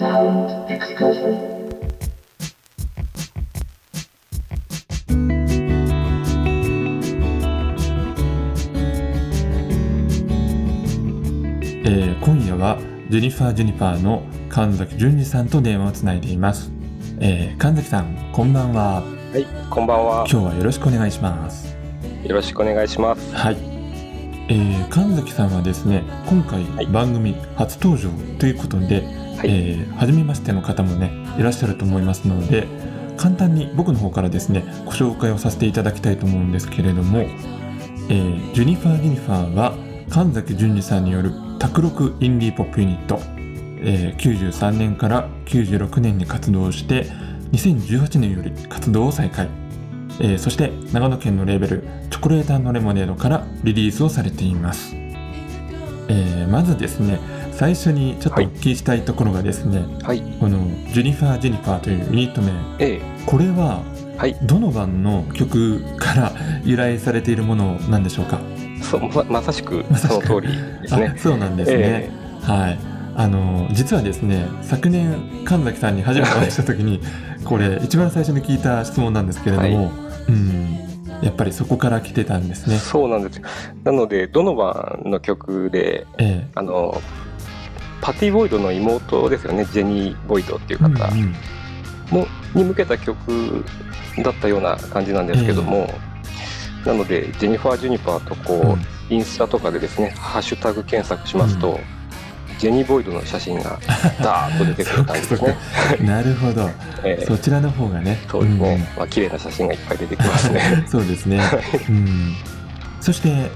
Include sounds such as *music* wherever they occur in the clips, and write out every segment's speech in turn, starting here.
えー今夜はジェニファー・ジェニファーの神崎淳二さんと電話をつないでいます、えー神崎さんこんばんは。はい、こんばんは。今日はよろしくお願いします。よろしくお願いします。はい、えー神崎さんはですね今回はい。番組初登場ということで、はいえー初めましての方もねいらっしゃると思いますので簡単に僕の方からですねご紹介をさせていただきたいと思うんですけれども、えージュニファー・ジュニファーは神崎淳二さんによる卓録インディーポップユニット、えー93年から96年に活動して2018年より活動を再開、えーそして長野県のレーベルチョコレートレモネードからリリースをされています、えーまずですね最初にちょっとお聞きしたいところがですね、はい、このジュニファー・ジェニファーというユニット名ええ、これははい。どの版の曲から由来されているものなんでしょうか？そうままさしくその通りですね。あ。そうなんですね、えはい。あの実はですね昨年神崎さんに初めてお会いした時にこれ一番最初に聞いた質問なんですけれども、はうんやっぱりそこから来てたんですえね。そうなんですよ。なのでどの版の曲でえ。あのパティ・ボイドの妹ですよね。ジェニー・ボイドっていうえ方。うんうん。のに向けた曲だったような感じなんですけども、なのでジェニファー・ジュニファーとこう、インスタとかでですねハッシュタグ検索しますと、ジェニー・ボイドの写真がダーッと出てくる感じですね。*laughs* うんなるほど。ええ。そちらの方がね。そうですね、ん。まあ綺麗な写真がいっぱい出てきますね。*laughs* そうですね、うん、そして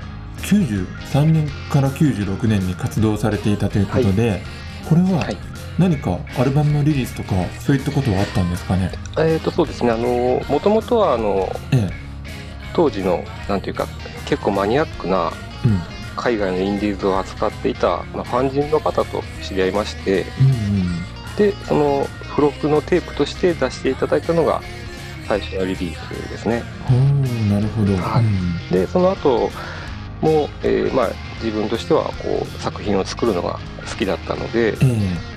93年から96年に活動されていたということで、これははい。何かアルバムのリリースとかそういったことはあったんですかね？えーとそうですね。あのもともとはあのえ当時のなんていうか結構マニアックなえうん。海外のインディーズを扱っていた、まあ、ファン人の方と知り合いましてうんでその付録のテープとして出していただいたのが最初のリリースですね。なるほど、はい。うん。でその後も、えーまあ、自分としてはこう作品を作るのが好きだったのでええ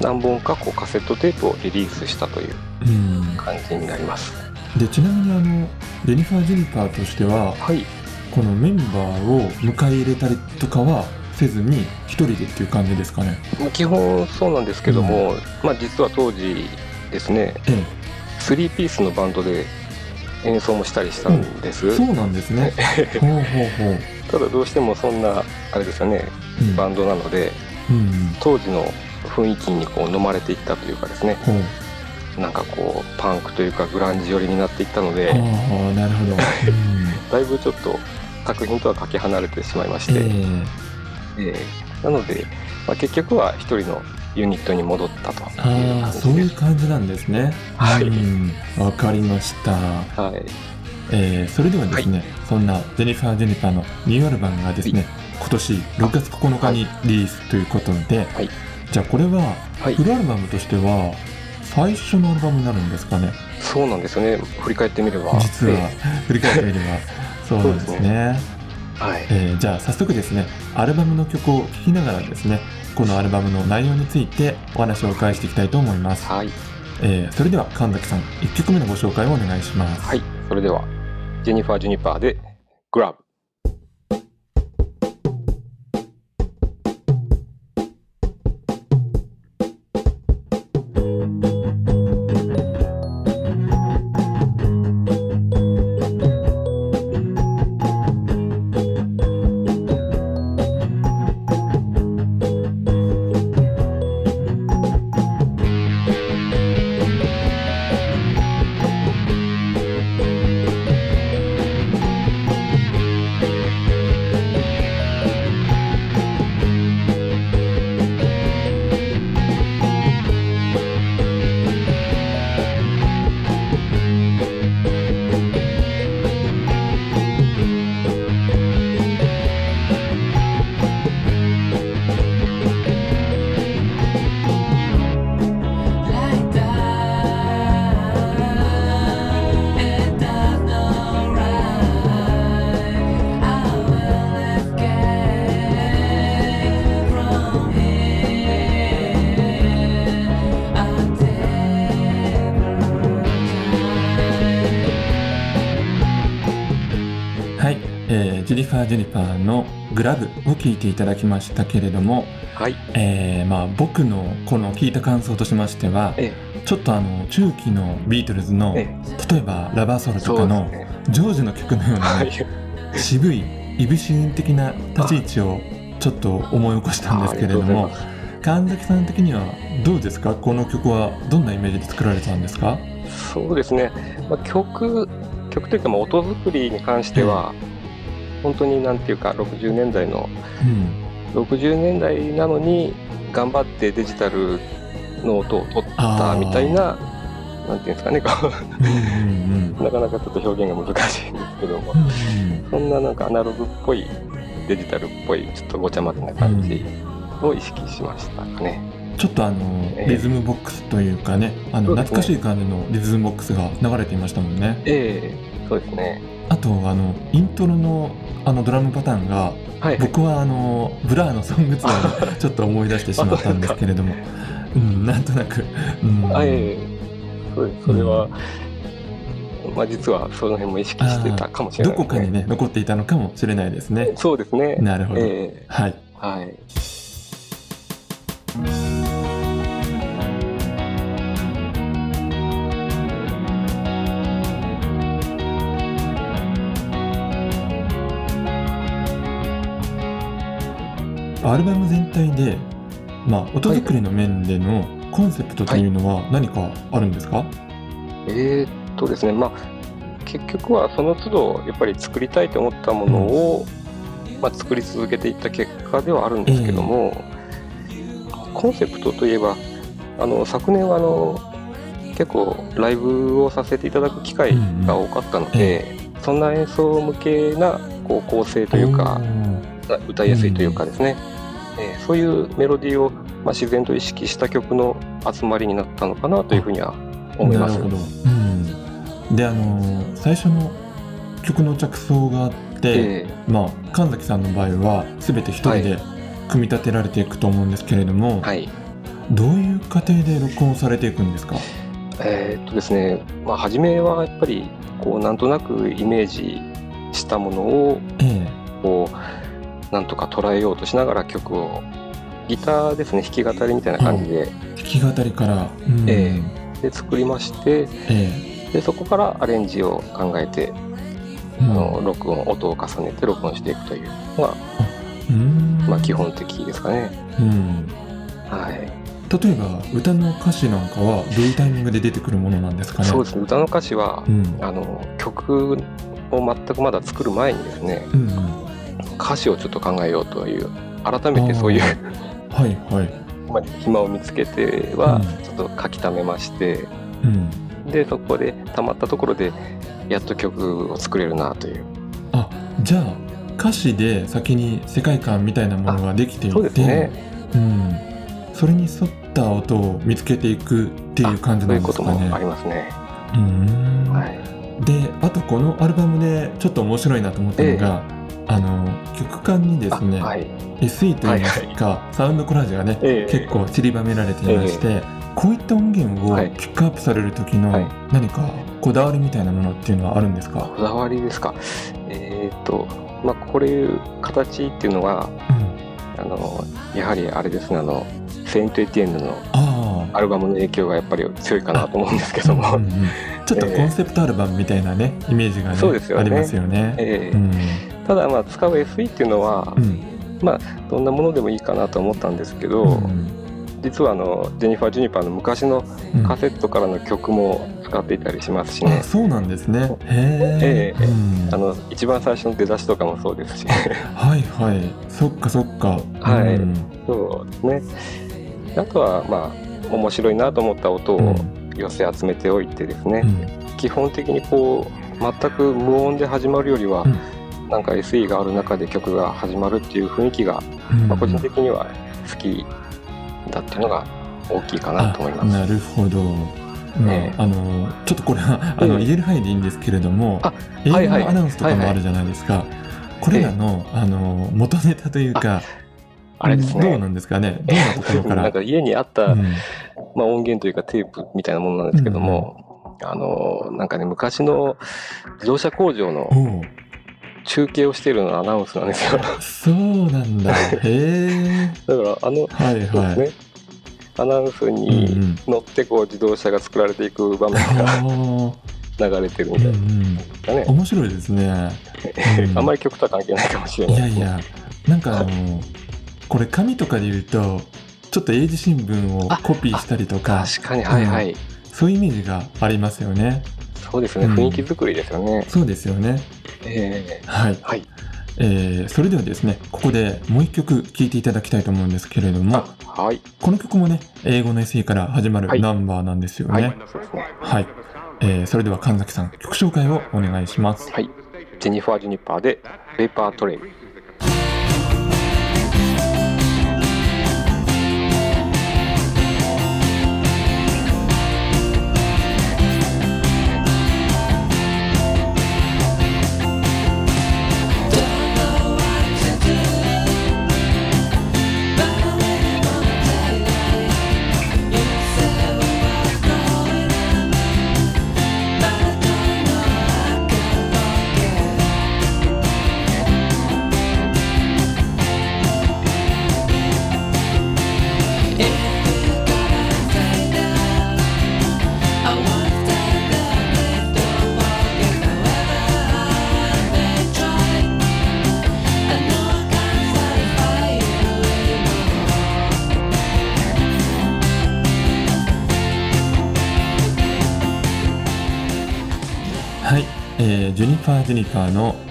何本かこうカセットテープをリリースしたといううん。感じになります。でちなみにあのジェニファー・ジェニファーとしてははい。このメンバーを迎え入れたりとかはせずに一人でっていう感じですかね？基本そうなんですけども、まあ、実は当時ですねえ3ピースのバンドで演奏もしたりしたんです、えそうなんですね。ほうほうほう。ただどうしてもそんなあれですよね。うん。バンドなのでうん。当時の雰囲気にこう飲まれていったというかですね。ほう。なんかこうパンクというかグランジ寄りになっていったので。ああなるほど、うん。*laughs* だいぶちょっと作品とはかけ離れてしまいまして、ええ。ーなので、まあ、結局は一人のユニットに戻ったとああそういう感じなんですね。はい。うん。わかりました、はい。えーそれではですね、そんなジェニファー・ジェニファーのニューアルバムがですね、今年6月9日にリリースということで、はい。じゃあこれははい。フルアルバムとしては最初のアルバムになるんですかね？そうなんですよね。振り返ってみれば。実はえ振り返ってみれば。*laughs* そうなんですね。ーはい。えーじゃあ早速ですねアルバムの曲を聴きながらですねこのアルバムの内容についてお話をお伺いしていきたいと思います、はい。えーそれでは神崎さん1曲目のご紹介をお願いします。はい、それでは、ジェニファー・ジュニパーで、グラブ。「ファー・ジェニファーのグラブを聞いていただきましたけれども、はい。えーまあ、僕のこの聞いた感想としましてはえちょっとあの中期のビートルズのえ例えば「ラバーソル」とかのね。ジョージの曲のようなね、はい。渋いいぶし銀的な立ち位置をちょっと思い起こしたんですけれども神崎さん的にはどうですか？この曲はどんなイメージで作られたんですかそうですね。まあ、曲、曲というか、まあ、音作りに関しては、本当になんていうか、60年代の、うん。60年代なのに、頑張ってデジタルの音を取ったみたいな、なんていうんですかね、なかなかちょっと表現が難しいんですけども、うんうんそんななんかアナログっぽい、デジタルっぽい、ちょっとごちゃ混ぜな感じを意識しましたかね。ちょっとあのええ。リズムボックスというかねあの懐かしい感じのリズムボックスが流れていましたもんね。ええそうですね。あとあのイントロのあのドラムパターンがはい。僕はあのブラーの Song 2をちょっと思い出してしまったんですけれども、うん、なんとなく、うん、あええそ。それは、まあ実はその辺も意識してたかもしれどないです、ね。こかにね残っていたのかもしれないですね。そうですね。なるほど、ええはいはい。アルバム全体で、まあ、音作りの面でのコンセプトというのは何かあるんですか、えーっとですね、まあ、結局はその都度、やっぱり作りたいと思ったものを、まあ、作り続けていった結果ではあるんですけども、コンセプトといえば、あの昨年はあの結構ライブをさせていただく機会が多かったので、そんな演奏向けなこう構成というか、歌いやすいというかですね、えーそういうメロディーを、まあ、自然と意識した曲の集まりになったのかなというふうには思います。なる。ほど、うん、であの最初の曲の着想があって、えまあ神崎さんの場合は全て一人で組み立てられていくと思うんですけれども、ーはい。どういう過程で録音されていくんですか？えーっとですね、まあ、初めはやっぱりこうなんとなくイメージしたものをえ。こうなんとか捉えようとしながら曲をギターですね弾き語りみたいな感じで,、え弾き語りから、うん。えで作りましてえでそこからアレンジを考えて、えあの録音音を重ねて録音していくというのが、うん。まあ、基本的ですかね。うん。はい。例えば歌の歌詞なんかはどういうタイミングで出てくるものなんですかね？そうですね。歌の歌詞は、うん。あの曲を全くまだ作る前にですねうんうん歌詞をちょっと考えようという改めてそういうはいはい。まあ暇を見つけてはうん。ちょっと書き溜めまして、うん。でそこで溜まったところでやっと曲を作れるなという。あじゃあ歌詞で先に世界観みたいなものができていてそうですね。うん、それに沿った音を見つけていくっていう感じないんですかうこともあね。りますね。うん。はい、であとこのアルバムでちょっと面白いなと思ったのが、あの曲間にですね、あはい。SE といいますか、サウンドコラージュがね、ええ。結構散りばめられていまして、こういった音源をはい。ピックアップされる時のはい。何かこだわりみたいなものっていうのはあるんですか、こだわりですか？えーっとまあこれいう形っていうのはうん、あのやはりあれですねあのセイント・エティエンヌのアルバムの影響がやっぱり強いかなと思うんですけども、うんうんちょっとコンセプトアルバムみたいなねイメージが、ねね。ありますよね。えうん。ーただまあ使う SE っていうのはうん。どんなものでもいいかなと思ったんですけど、うん。実はあのジェニファー・ジュニパーの昔のうん。カセットからの曲も使っていたりしますしね。あ、そうなんですね。へえ。ええ。うん。あの一番最初の出だしとかもそうですし。*laughs* はいはい。そっかそっか。はい。うん。そうですね。あとはまあ面白いなと思った音をうん。寄せ集めておいてですね、うん。基本的にこう全く無音で始まるよりは、うんなんか SE がある中で曲が始まるっていう雰囲気が、うん。まあ、個人的には好きだっていうのが大きいかなと思います。あなるほど。まあええ。あのちょっとこれはあの、ええ。言える範囲でいいんですけれどもあ映画のアナウンスとかもあるじゃないですか、これらの,、あの元ネタというかあれですね。どうなんですかね？どんなところから？なんか家にあった、うん。まあ、音源というかテープみたいなものなんですけども、あのなんかね昔の自動車工場の中継をしているのはアナウンスなんですよ。そうなんだ。へえ。*laughs* だからあの、はいそうはい。ですね。アナウンスうんうにん。乗ってこう自動車が作られていく場面が流れてるみうんうたいん。なね。面白いですね。うんあんまり曲とは関係ないかもしれない。いやいや、なんかあの、これ紙とかで言うと、ちょっと英字新聞をコピーしたりとか、確かに、はいはい。そういうイメージがありますよね。そうですね。うん雰囲気作りですよね。そうですよね。ええはい。はい。えーそれではですね、ここでもう一曲聴いていただきたいと思うんですけれども、はい。この曲もね、英語の SE から始まるはいナンバーなんですよはい。ね。はい。えーそれでは神崎さん、曲紹介をお願いします。はい。ジェニファー・ジュニパーで、ペーパートレイ。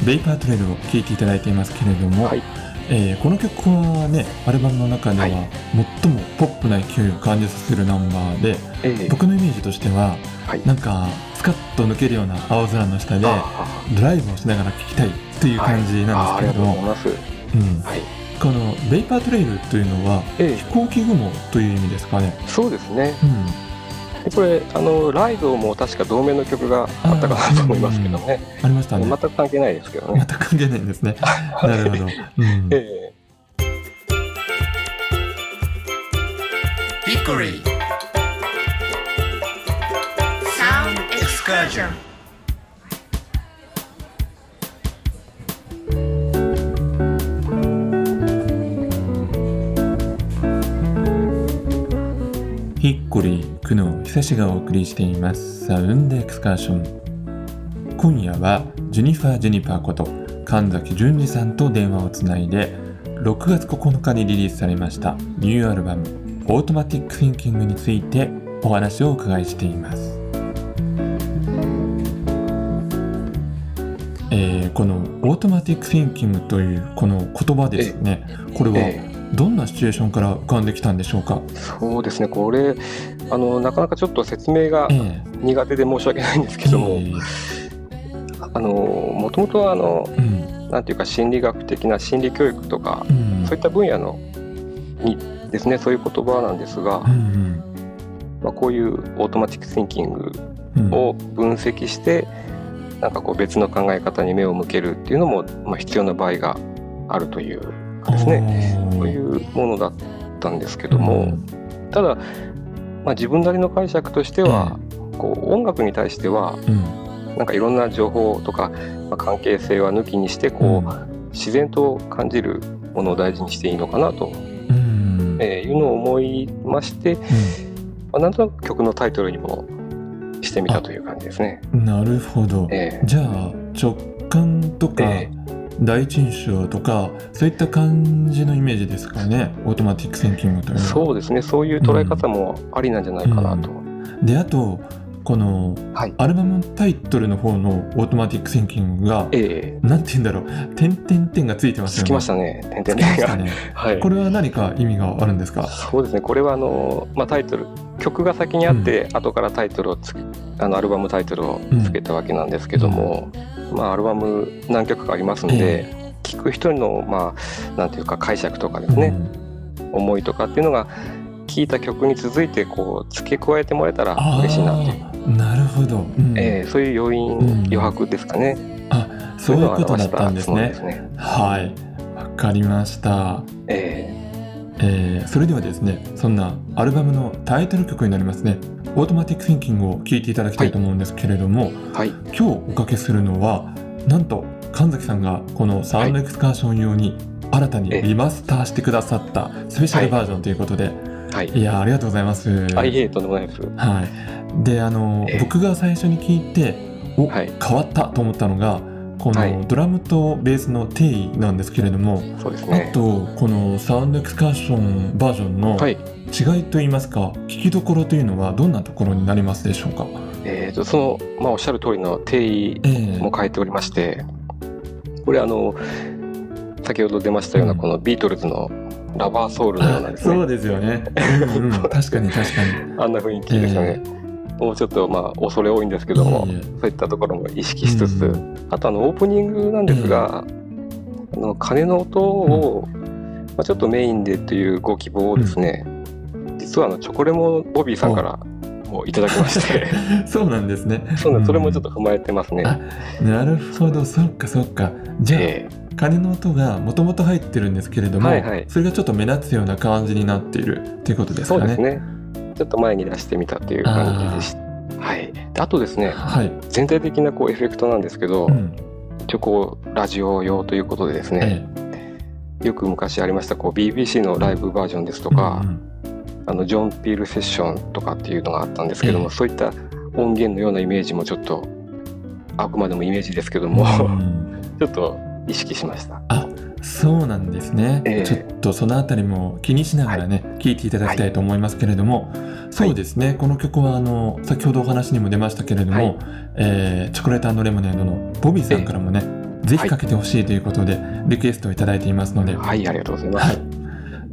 ベイパートレイルを聴いていただいていますけれども、はいえーこの曲はね、アルバムの中でははい最もポップな勢いを感じさせるナンバーで、ええ僕のイメージとしては、はいなんかスカッと抜けるような青空の下であドライブをしながら聴きたいという感じなんですけれども、あありがとうござい。うんはい。このベイパートレイルというのはえ飛行機雲という意味ですかね。えそうですね。うん、でこれ、あの、ライドも確か同名の曲があったかなと思いますけどね。ありましたね。全く関係ないですけどね。全く関係ないんですね。*laughs* なるほど。うんえ Hickory Sound Excursion ヒッコリー、久野久志がお送りしています。サウンドエクスカーション。今夜はジュニファー・ジュニパーこと神崎淳二さんと電話をつないで6月9日にリリースされましたニューアルバム「オートマティック・シンキング」についてお話をお伺いしています、えーこの「オートマティック・シンキング」というこの言葉ですね。これえはどんなシチュエーションから浮かんできたんでしょうか、そうですね。これ、あの、なかなかちょっと説明がえ苦手で申し訳ないんですけども、えあの、もともとは、あの、うん。なんていうか、心理学的な心理教育とか、うん。そういった分野のにですね、そういう言葉なんですが、うんまあ、こういうオートマティック・シンキングうんうん。を分析して、なんかこう別の考え方に目を向けるっていうのも、まあ、必要な場合があるというかですね、そういうものだったんですけども、ただ、まあ、自分なりの解釈としては、こう音楽に対してはうん。なんかいろんな情報とか、まあ、関係性は抜きにしてこう、自然と感じるものを大事にしていいのかなと、うん。えーいうのを思いまして、まあ、なんとなく曲のタイトルにもしてみたという感じですね。うんなるほど、えじゃあ直感とかえ第一印象とかそういった感じのイメージですかね。 Automatic Thinking というのは。そうですね。そういう捉え方もありなんじゃないかなと。であとこのはい。アルバムタイトルの方の Automatic Thinking がえなんて言うんだろう。点々点がついてえますよね。つきましたね。点つ々点が。ね。*laughs* はい。こ。れは何か意味があるんですか？そうですね。これはあのまあタイトル曲が先にあって、後からタイトルをつけあのアルバムタイトルをつけたわけなんですけども、まあアルバム何曲かありますんで、聴く人のまあなんていうか解釈とかですね、思いとかっていうのが聴いた曲に続いてこう付け加えてもらえたらあ嬉しいなっていう、ーなるほど、うん。えーそういう要因、うん余白ですかね。そういうことだったんですね。すね。はい。わかりました。ええーそれではですねそんなアルバムのタイトル曲になりますね「オートマティック・シンキング」を聴いていただきたいと思うんですけれども、ーはい。今日おかけするのはなんと神崎さんがこのサウンドエクスカーション用に新たにええリマスターしてくださったスペシャルバージョンということで、はい。い、やありがとうございます。あ、いえ、とんでもないです。はい、であの、ええ僕が最初に聞いてお、はい変わったと思ったのがこはい。のドラムとベースの定位なんですけれども、あそうですね。とこのサウンドエクスカーションバージョンのはい。違いといいますか聞きどころというのはどんなところになりますでしょうか、えっ、と、その、まあ、おっしゃる通りの定位ええ。も変えておりまして、これあの、先ほど出ましたような、うん。このビートルズのラバーソウルのようなですね、そうですよね、うんうん、確かに確かに。*laughs* あんな雰囲気ですよね。もうちょっとまあ恐れ多いんですけども、そういったところも意識しつつ、うん。あとあのオープニングなんですが、あの鐘の音を、まあ、ちょっとメインでというご希望をですね、実はあのチョコレモンボビーさんからもういただきまして、*laughs* そうなんですね。そうなんそれもちょっと、と踏まえてますね。あなるほど。そっかそっか。じゃあ、え鐘の音がもともと入ってるんですけれども、はいはい。それがちょっと目立つような感じになっているっていうことえですかね。そうですね。ちょっと前に出してみたっていう感じでした。はい、であとですねはい、全体的なこうエフェクトなんですけど、うん。一応こうラジオ用ということでですね、えよく昔ありましたこう BBC のライブバージョンですとえか、うんうん。あのジョン・ピールセッションとかっていうのがあったんですけども、ええ。そういった音源のようなイメージもちょっとあくまでもイメージですけども、うん。*laughs* ちょっと意識しました。あそうなんですね、ええ。ちょっとそのあたりも気にしながらね、聞いていただきたいと思いますけれども、そうですね。この曲はあの先ほどお話にも出ましたけれども、はい。えーチョコレートレモネードのボビーさんからもね、ぜひかけてほしいということでリクエストをいただいていますので、はい、ありがとうございます。はい。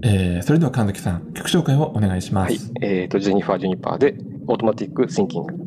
えーそれでは神崎さん曲紹介をお願いします。はい、えっ、とジェニファー・ジュニパーでオートマティック・シンキング。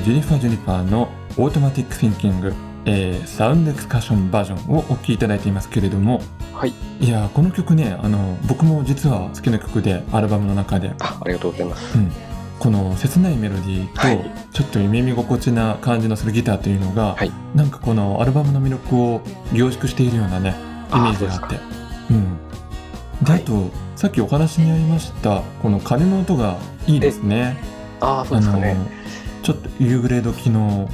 ージェニファー・ジュニパーのオートマティック・シンキング、えーサウンドエクスカーションバージョンをお聴きいただいていますけれどもはい、いやーこの曲ねあの僕も実は好きな曲でアルバムの中で、あありがとうございます。うん、この切ないメロディーと、はい。ちょっと耳心地な感じのするギターというのが、はい。なんかこのアルバムの魅力を凝縮しているようなねイメージがあって。うん。で、はいあとさっきお話にありましたこの鐘の音がいいですね。ああ、そうですかね。ちょっと夕暮れ時の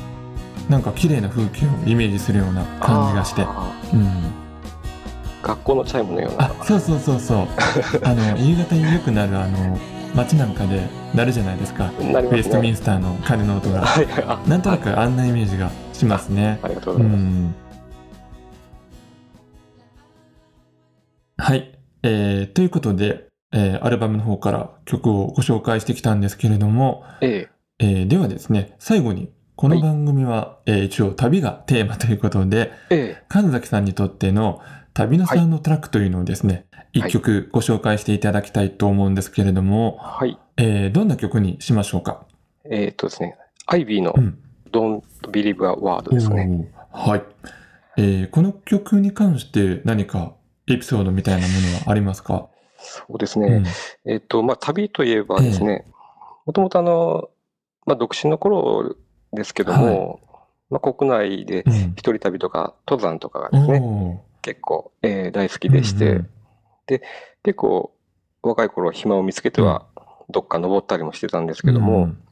なんか綺麗な風景をイメージするような感じがして、あうん、ー学校のチャイムのような。あ。そうそうそうそう。*laughs* あの夕方によくなるあの街なんかでなるじゃないですか。なりますウェストミンね。スターの鐘の音が。なんとなくあんなイメージがしますね。ありがとううございます。ん。はい、えーということで、えーアルバムの方から曲をご紹介してきたんですけれども、ええーではですね、最後に、この番組は、えー一応旅がテーマ *laughs* ということで、ええ神崎さんにとっての旅のサウンドトラックというのをですね、一、はい曲ご紹介していただきたいと思うんですけれども、はい。えーどんな曲にしましょうか？えっ、とですね、アイビーのうん。Don't Believe a Word ですね。おーはい、えーこの曲に関して何かエピソードみたいなものはありますか、そうですね。うんえっ、と、まあ、旅といえばですね、もともとあの、まあ、独身の頃ですけども、まあ、国内でうん。一人旅とか登山とかがですね、結構、えー大好きでして、うん結構若い頃暇を見つけてはどっか登ったりもしてたんですけども、うん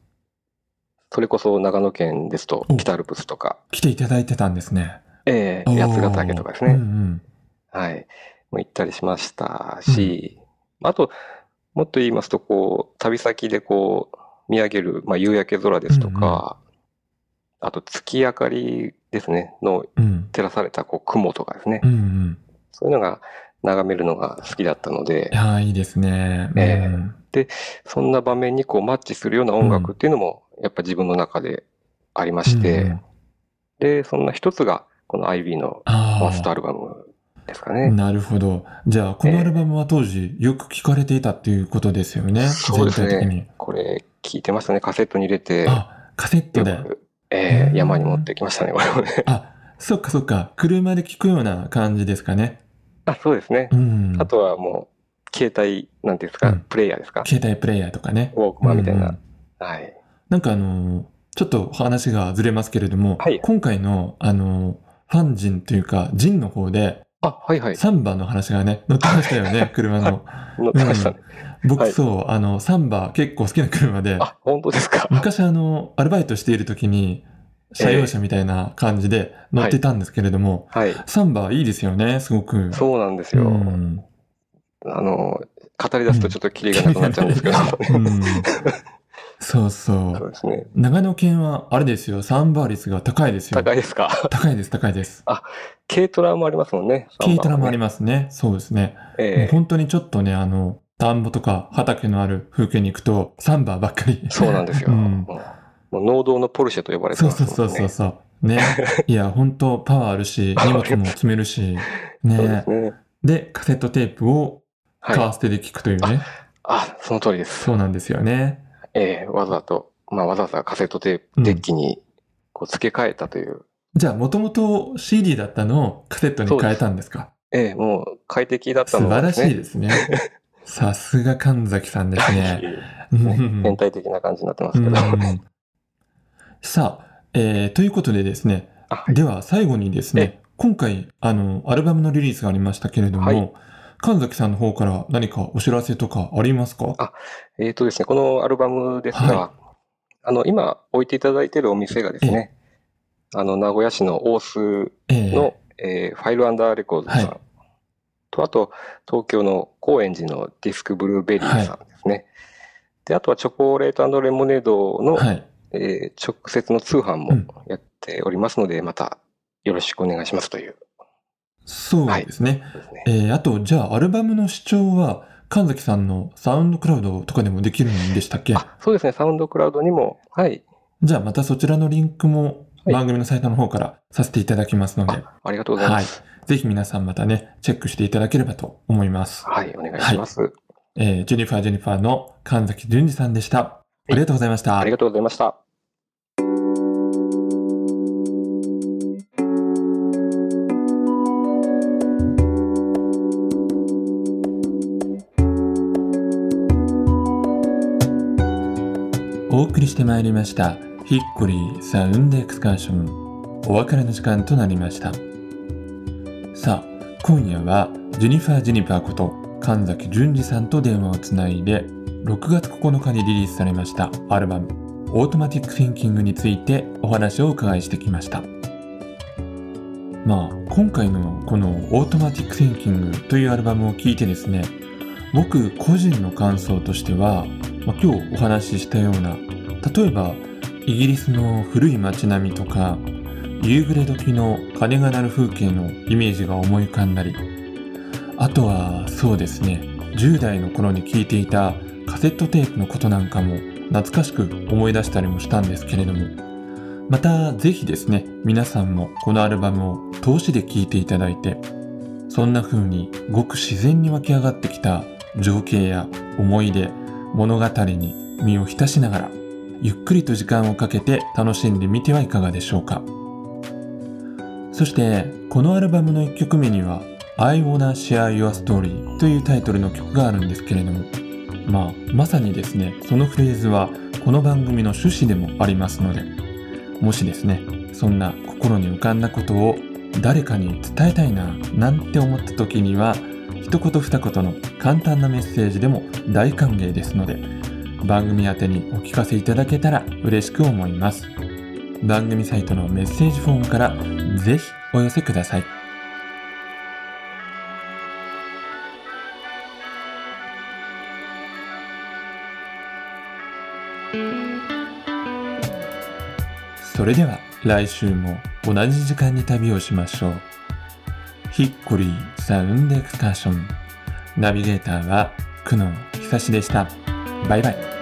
それこそ長野県ですとお。北アルプスとか、来ていただいてたんですね。えー。八ヶ岳とかですね、うんうん。はい、もう行ったりしましたし、あともっと言いますと、こう、旅先でこう、見上げる、まあ、夕焼け空ですとか、あと月明かりですね、のうん。照らされたこう雲とかですねう、んうん。そういうのが眺めるのが好きだったのでい、やーいいですね。ええうんそんな場面にこうマッチするような音楽っていうのも、やっぱ自分の中でありまして、うんうんで、そんな一つが、この IB のあファーストアあ。ルバムですかね。なるほど。じゃあ、このアルバムは当時よく聴かれていたっていうことですよね。そうですね。。これ、聞いてましたね。カセットに入れて、あ、カセットで。えうんー山に持ってきましたね、これもね。あ、そっかそっか。車で聴くような感じですかね。あ、そうですねう。ん。あとはもう、携帯、なんていうんですか、うんプレイヤーですか？携帯プレイヤーとかね。ウォークマンみたいな。うんうんはい。なんかあのーちょっと話がずれますけれども、はい今回のあのーファンジンというか、ジンの方で、あ、はいはい。サンバの話がね、載ってましたよね、車の。乗ってましたね。僕、はいそう、あの、サンバ結構好きな車で、あ、本当ですか？昔あの、アルバイトしている時に、車用車みたいな感じで乗ってたんですけれども、はい。サンバいいですよね、すごく。そうなんですよ。うんあの、語り出すとちょっとキリがなくなっちゃうんですけど、*laughs* うんそうそそうう。ですね。長野県は、あれですよ、サンバー率が高いですよ。高いですか？高いです、高いです。軽トラもありますもんね。軽トラもありまますね。そうですね。ええ本当にちょっとね、あの、田んぼとか畑のある風景に行くと、サンバーばっかり。そうなんですよ。うんもう農道のポルシェと呼ばれてそうますね。そうそうそうそう。ね。*laughs* いや、本当パワーあるし、荷物も積めるし、そうでねカセットテープをカはい。ーステで聞くというね。あ、その通りです。そうなんですよね。ええわざと、まあわざわざカセットテーうんプ、デッキにこう付け替えたという。じゃあ、もともと CD だったのをカセットに変えたんですか？ええもう快適だった素晴らのすね。しいですね。*laughs* さすが神崎さんですね。変態的な感じになってますけど。うんさあ、えーということでですね、あはいでは最後にですね、今回、あの、アルバムのリリースがありましたけれども、はい神崎さんの方から何かお知らせとかありますか？あえっ、とですね、このアルバムですが、はあの、今置いていただいているお店がですね、あの、名古屋市の大須ええ。の、えーファイルアンダーレコーズさん、はい。と、あと、東京の高円寺のディスクブルーベリーさんですね。で、あとはチョコレートレモネードの、はい。えー直接の通販もうん。やっておりますので、またよろしくお願いしますという。そうですね。ですねえーあと、じゃあ、アルバムの視聴は、神崎さんのサウンドクラウドとかでもできるんでしたっけ？あ、そうですね、サウンドクラウドにも、はい、じゃあ、またそちらのリンクもはい番組のサイトの方からさせていただきますので、あありがとうございます。ぜひ皆さんまたね、チェックしていただければと思います。はい、お願いします。えージェニファージェニファーの神崎淳二さんでした。ありがとうございました。ありがとうございました。お送りしてまいりましたヒッコリーサウンドエクスカーションお別れの時間となりました。さあ今夜はジェニファー・ジェニファーこと神崎淳二さんと電話をつないで6月9日にリリースされましたアルバム「オートマティック・シンキング」についてお話をお伺いしてきました。まあ今回のこの「オートマティック・シンキング」というアルバムを聴いてですね僕個人の感想としては、まあ、今日お話ししたような例えばイギリスの古い街並みとか夕暮れ時の鐘が鳴る風景のイメージが思い浮かんだり。あとはそうですね10代の頃に聴いていたカセットテープのことなんかも懐かしく思い出したりもしたんですけれども。またぜひですね皆さんもこのアルバムを通しで聴いていただいてそんな風にごく自然に湧き上がってきた情景や思い出物語に身を浸しながらゆっくりと時間をかけて楽しんでみてはいかがでしょうか。そしてこのアルバムの1曲目には「I Wanna Share Your Story」というタイトルの曲があるんですけれどもまあまさにですねそのフレーズはこの番組の趣旨でもありますのでもしですねそんな心に浮かんだことを誰かに伝えたいななんて思った時には一言二言の簡単なメッセージでも大歓迎ですので番組宛にお聞かせいただけたら嬉しく思います。番組サイトのメッセージフォームからぜひお寄せください。それでは来週も同じ時間に旅をしましょう。ヒッコリーサウンドエクスカーション。ナビゲーターは久野久志でした。バイバイ。